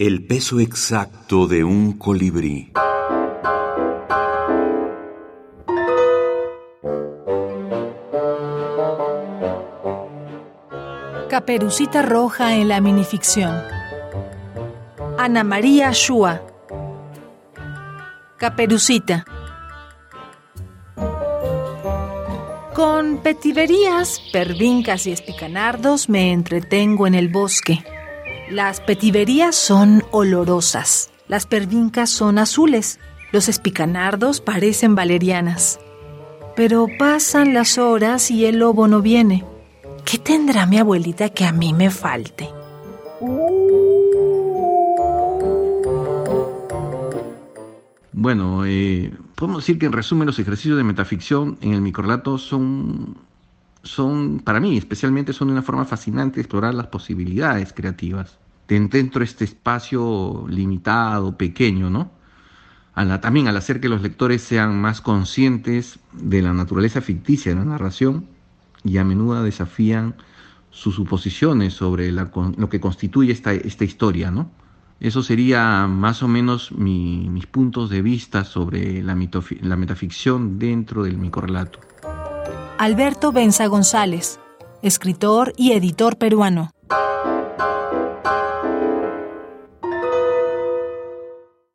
El peso exacto de un colibrí. Caperucita Roja en la minificción. Ana María Shua. Caperucita. Con petiverías, pervincas y espicanardos me entretengo en el bosque. Las petiverías son olorosas, las pervincas son azules, los espicanardos parecen valerianas. Pero pasan las horas y el lobo no viene. ¿Qué tendrá mi abuelita que a mí me falte? Bueno, eh, podemos decir que en resumen los ejercicios de metaficción en el microrelato son, son, para mí especialmente, son una forma fascinante de explorar las posibilidades creativas dentro de este espacio limitado, pequeño, ¿no? también al hacer que los lectores sean más conscientes de la naturaleza ficticia de la narración y a menudo desafían sus suposiciones sobre lo que constituye esta, esta historia, ¿no? Eso sería más o menos mis puntos de vista sobre la, la metaficción dentro del microrelato. Alberto Benza González, escritor y editor peruano.